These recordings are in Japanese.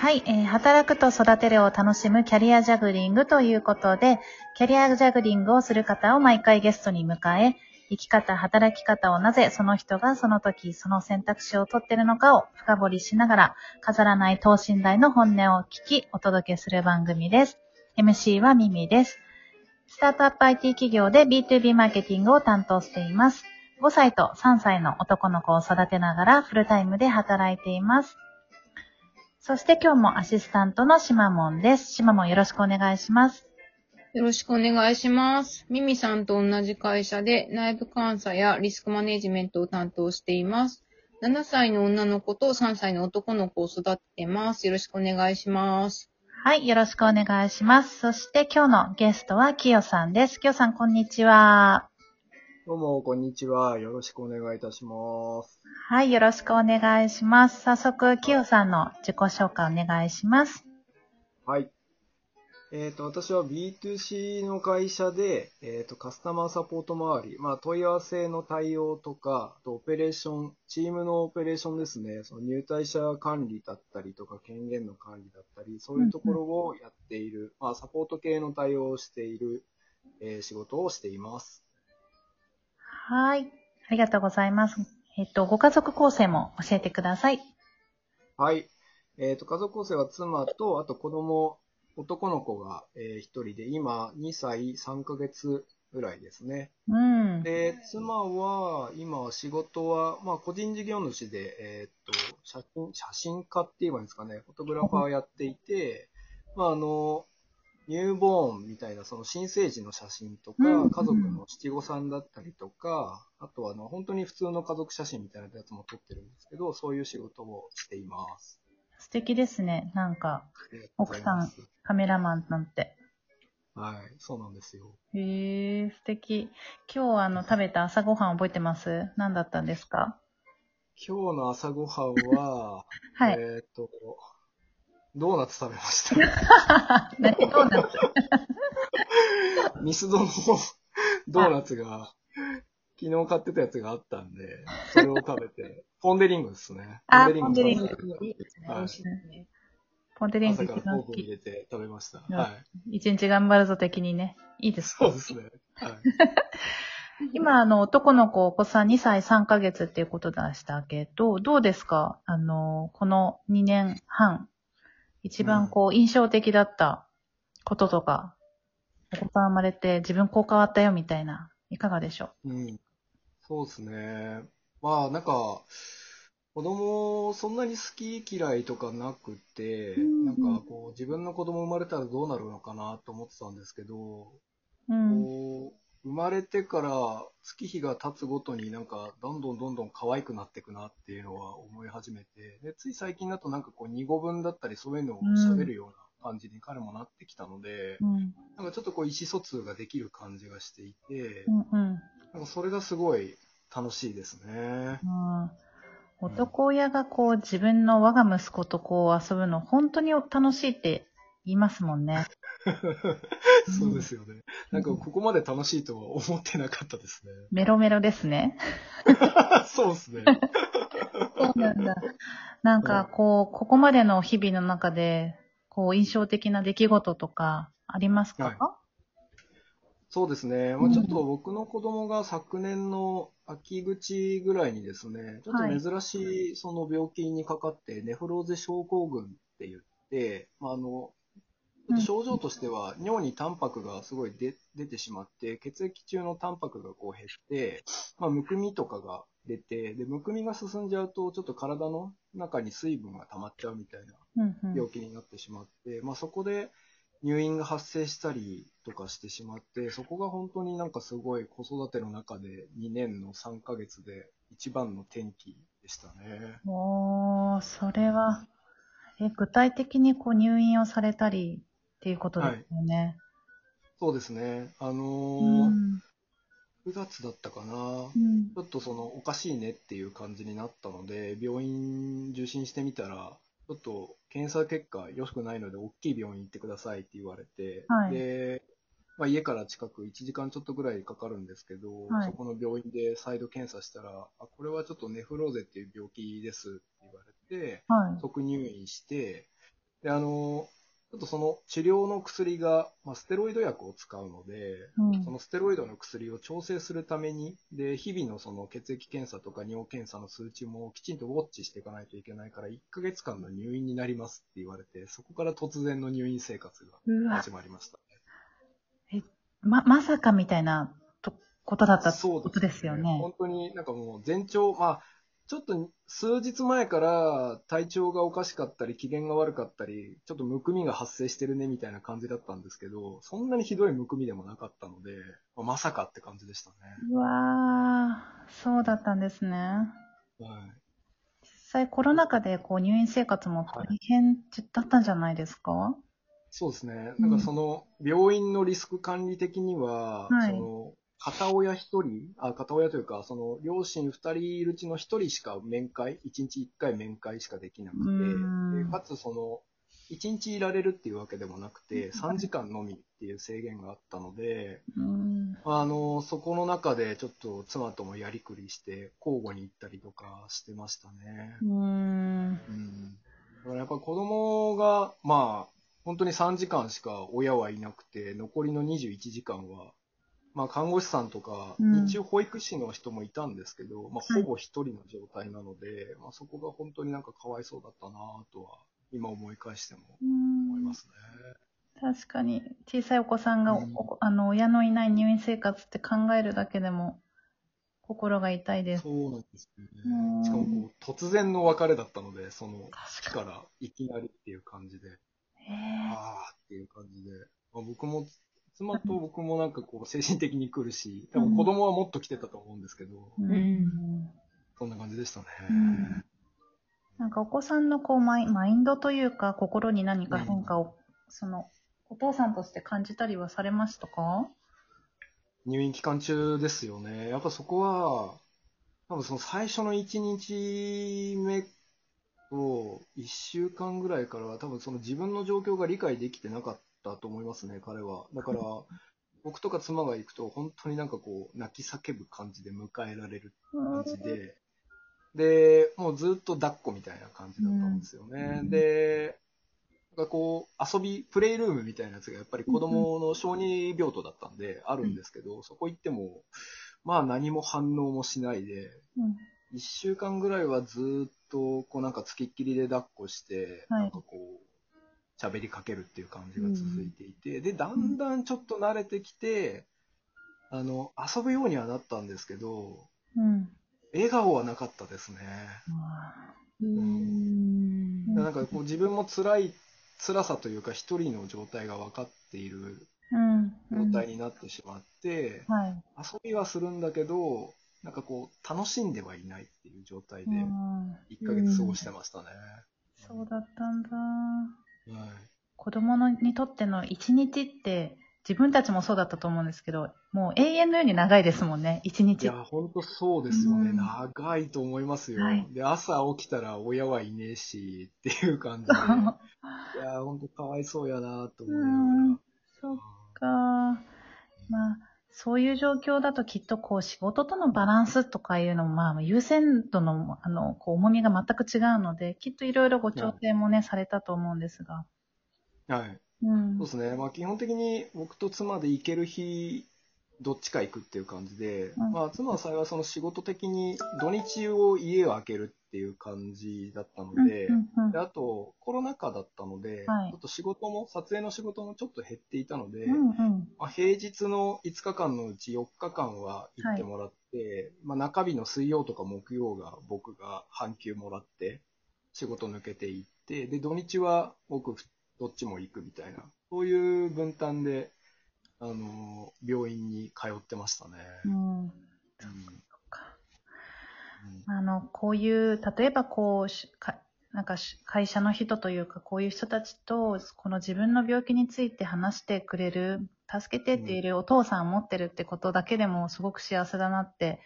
はい、えー働くと育てるを楽しむキャリアジャグリングということで、キャリアジャグリングをする方を毎回ゲストに迎え、生き方、働き方をなぜその人がその時その選択肢を取ってるのかを深掘りしながら、飾らない等身大の本音を聞き、お届けする番組です。MC はミミです。スタートアップ IT 企業で B2B マーケティングを担当しています。5歳と3歳の男の子を育てながらフルタイムで働いています。そして今日もアシスタントのしまもんです。しまもんよろしくお願いします。よろしくお願いします。ミミさんと同じ会社で内部監査やリスクマネジメントを担当しています。7歳の女の子と3歳の男の子を育ててます。よろしくお願いします。はい、よろしくお願いします。そして今日のゲストはきよさんです。きよさん、こんにちは。どうも、こんにちは。よろしくお願いいたします。はい、よろしくお願いします。早速、きよさんの自己紹介お願いします。はい。えっ、と、私は B2C の会社で、えっ、と、カスタマーサポート周り、まあ、問い合わせの対応とか、あとオペレーション、チームのオペレーションですね、その入退者管理だったりとか、権限の管理だったり、そういうところをやっている、まあ、サポート系の対応をしている、えー仕事をしています。はい、ありがとうございます。えっと、ご家族構成も教えてください。はい。えっ、と、家族構成は妻と、あと子供、男の子が、えー一人で、今、2歳3ヶ月ぐらいですね。うん。で、妻は、今、仕事は、まあ、個人事業主で、えーっと、写真、写真家って言えばいいんですかね、フォトグラファーやっていて、まあ、あの、ニューボーンみたいな、その新生児の写真とか、うん家族の七五三だったりとか、あとは、あの、本当に普通の家族写真みたいなやつも撮ってるんですけど、そういう仕事をしています。素敵ですね。なんか、ありがとうございますカメラマンなんて。はい、そうなんですよ。へえ、素敵。今日あの食べた朝ごはん覚えてます？何だったんですか？今日の朝ごはんは、はい。えーっと、ドーナツ食べました。何ドーナツ？ミスドのドーナツが、昨日買ってたやつがあったんで、それを食べて、ポンデリングですね。あポポンデリング食べていいですね。はい美味しいですね。ポンデリング一番好き。入れて食べました。うんはい。一日頑張るぞ的にね。いいですそうですね。はい。今、あの、男の子、お子さん2歳3ヶ月っていうことでしたけど、どうですか？あの、この2年半、一番こう、印象的だったこととか、お子さん生まれて自分こう変わったよみたいな、いかがでしょう？ん。そうですね。まあ、なんか、子供、そんなに好き嫌いとかなくて、うんなんかこう、自分の子供生まれたらどうなるのかなと思ってたんですけど、ううん。こう、生まれてから月日が経つごとになんか、どんどんどんどん可愛くなっていくなっていうのは思い始めて、で、つい最近だとなんかこう、二語文だったりそういうのを喋るような感じに彼もなってきたので、うん。なんかちょっとこう、意思疎通ができる感じがしていてう、ん。うん。なんかそれがすごい楽しいですね。うん男親がこう自分の我が息子とこう遊ぶの本当に楽しいって言いますもんね。そうですよね。なんかここまで楽しいとは思ってなかったですね。メロメロですね。そうですね。そうなんだ。なんかこう、ここまでの日々の中で、こう印象的な出来事とかありますか、はいそうですね。まあ、ちょっと僕の子供が昨年の秋口ぐらいにですね、ちょっと珍しいその病気にかかって、ネフローゼ症候群って言って、まあ、あの、症状としては、尿にタンパクがすごい出出てしまって、血液中のタンパクがこう減って、まあ、むくみとかが出て、で、むくみが進んじゃうと、ちょっと体の中に水分が溜まっちゃうみたいなうんうん病気になってしまって、まあ、そこで入院が発生したりとかしてしまって、そこが本当になんかすごい子育ての中で2年の3ヶ月で一番の転機でしたね。おー、それは、え、具体的にこう入院をされたりっていうことですよね。そうですね。あのうーん。9月だったかな。うんちょっとそのおかしいねっていう感じになったので、病院受診してみたら、ちょっと検査結果良くないので、大きい病院行ってくださいって言われて、はいで、まあ、家から近く1時間ちょっとぐらいかかるんですけど、はいそこの病院で再度検査したら、あこれはちょっとネフローゼっていう病気ですって言われて、はい。即入院して、で、あの、ちょっとその治療の薬が、まあ、ステロイド薬を使うので、うんそのステロイドの薬を調整するために、で、日々のその血液検査とか尿検査の数値もきちんとウォッチしていかないといけないから、1ヶ月間の入院になりますって言われて、そこから突然の入院生活が始まりましたね。ま、まさかみたいなとことだったことですよね。本当になんかもう前兆、まあ、ちょっと数日前から体調がおかしかったり、機嫌が悪かったり、ちょっとむくみが発生してるねみたいな感じだったんですけど、そんなにひどいむくみでもなかったので、まさかって感じでしたね。うわー、そうだったんですね。はい。実際コロナ禍でこう入院生活も大変だったんじゃないですか、そうですね。うんなんかその、病院のリスク管理的には、はいその、片親一人、あ、片親というか、その、両親二人いるうちの一人しか面会、一日一回面会しかできなくて、かつその、一日いられるっていうわけでもなくて、3時間のみっていう制限があったので、うん。あの、そこの中でちょっと妻ともやりくりして、交互に行ったりとかしてましたね。うん。うん。だからやっぱ子供が、まあ、本当に3時間しか親はいなくて、残りの21時間は、まあ看護師さんとか、うん。日中保育士の人もいたんですけど、まあほぼ一人の状態なので、まあそこが本当になんかかわいそうだったなとは、今思い返しても思いますね。確かに、小さいお子さんが、うん。おあの、親のいない入院生活って考えるだけでも、心が痛いです。そうなんですようん。ね。しかも突然の別れだったので、その日確かからいきなりっていう感じで、ああっていう感じで、まあ、僕も、妻と僕もなんかこう 精神的に来るし、多分子供はもっと来てたと思うんですけど、え。うんんそんな感じでしたね。うんなんかお子さんのこうマイマインドというか、心に何か変化を、その、お父さんとして感じたりはされましたか？入院期間中ですよね。やっぱそこは、多分その最初の1日目と1週間ぐらいからは多分その自分の状況が理解できてなかったと思いますね、彼は。だから、僕とか妻が行くと本当になんかこう泣き叫ぶ感じで迎えられる感じで、で、もうずっと抱っこみたいな感じだったんですよね。うん。で、なんかこう、遊び、プレイルームみたいなやつがやっぱり子供の小児病棟だったんで、あるんですけど、そこ行っても、まあ何も反応もしないで、うん。一週間ぐらいはずっと、こうなんかつきっきりで抱っこして、はい。なんかこう、喋りかけるっていう感じが続いていて、で、だんだんちょっと慣れてきて、あの、遊ぶようにはなったんですけど、うん。笑顔はなかったですね。うーん。なんかこう自分も辛い、辛さというか一人の状態が分かっているうん。状態になってしまって、はい。遊びはするんだけど、なんかこう楽しんではいないっていう状態でうん1ヶ月過ごしてましたね。そうだったんだ。はい。子供のにとっての一日って、自分たちもそうだったと思うんですけど、もう永遠のように長いですもんね、一い日。や、ほんとそうですよね。うん長いと思いますよ。はいで、朝起きたら親はいねえし、っていう感じで。いや、ほんとかわいそうやなと思いなうんがそっら。か。まあ、そういう状況だときっとこう仕事とのバランスとかいうのも、まあ優先度のあの、こう重みが全く違うので、きっといろいろご調整もね、されたと思うんですが。はい。うんそう。ですね。まあ基本的に僕と妻で行ける日、どっちか行くっていう感じで、うん。まあ妻は幸いその仕事的に土日を家を空けるっていう感じだったので、うんうんであとコロナ禍だったので、はい。ちょっと仕事も、撮影の仕事もちょっと減っていたので、うんうん。まあ、平日の5日間のうち4日間は行ってもらって、まあ中日の水曜とか木曜が僕が半休もらって、仕事抜けていって、で、土日は僕どっちも行くみたいな、そういう分担で、あのー病院に通ってましたね。うん。うん。あの、こういう、例えばこう、しかなんかし会社の人というか、こういう人たちと、この自分の病気について話してくれる、助けてっているお父さんを持ってるってことだけでもすごく幸せだなって、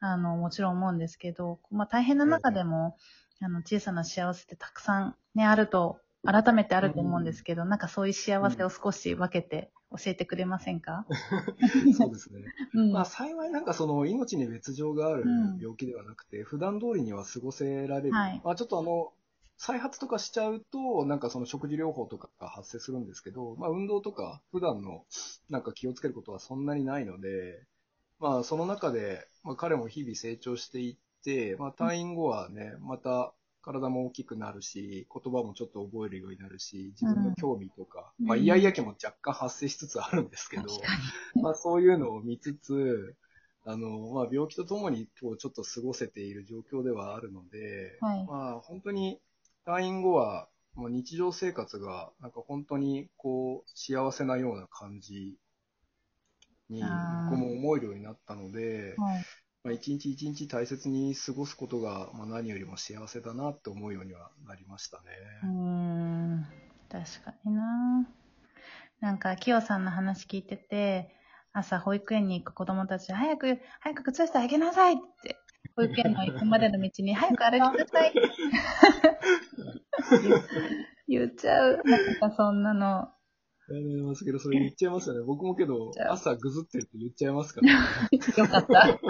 あの、もちろん思うんですけど、まあ大変な中でも、あの、小さな幸せってたくさんね、あると、改めてあると思うんですけど、なんかそういう幸せを少し分けて教えてくれませんか、そうですね。うんまあ幸いなんかその命に別状があるうん病気ではなくて、普段通りには過ごせられる。はいまあちょっとあの、再発とかしちゃうと、なんかその食事療法とかが発生するんですけど、まあ運動とか普段のなんか気をつけることはそんなにないので、まあその中で、まあ彼も日々成長していって、まあ退院後はね、また体も大きくなるし、言葉もちょっと覚えるようになるし、自分の興味とか、うん。まあイヤイヤ期も若干発生しつつあるんですけど、まあそういうのを見つつ、あの、まあ病気とともにこうちょっと過ごせている状況ではあるので、はい。まあ本当に退院後は、もう日常生活が、なんか本当にこう幸せなような感じに、僕も思えるようになったので、はい。まあ一日一日大切に過ごすことが、まあ何よりも幸せだなって思うようにはなりましたね。うーん。確かにななんか、きよさんの話聞いてて、朝保育園に行く子供たち、早く、早く靴下あげなさいって、保育園の行くまでの道に、早く歩きなさいって 言っちゃう。なんかそんなの。やめますけど、それ言っちゃいますよね。僕もけど朝ぐずってるって言っちゃいますから、ね。よかった。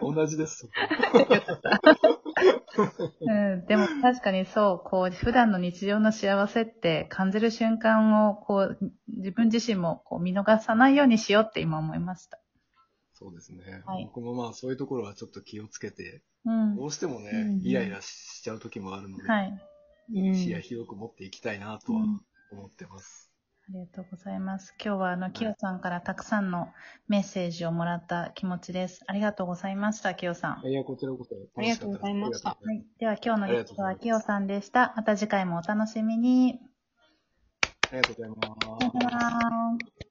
同じです。うん、でも確かにそう、こう、普段の日常の幸せって感じる瞬間を、こう、自分自身もこう見逃さないようにしようって今思いました。そうですね。はい僕もまあそういうところはちょっと気をつけて、うん。どうしてもね、うんうんイライラしちゃう時もあるので、はい。うん視野広く持っていきたいなとはうん思ってます。ありがとうございます。今日はあの、きよさんからたくさんのメッセージをもらった気持ちです。ありがとうございました、きよさん。いや、こちらこそありがとうございました。はい。では今日のゲストはきよさんでした。また次回もお楽しみに。ありがとうございます。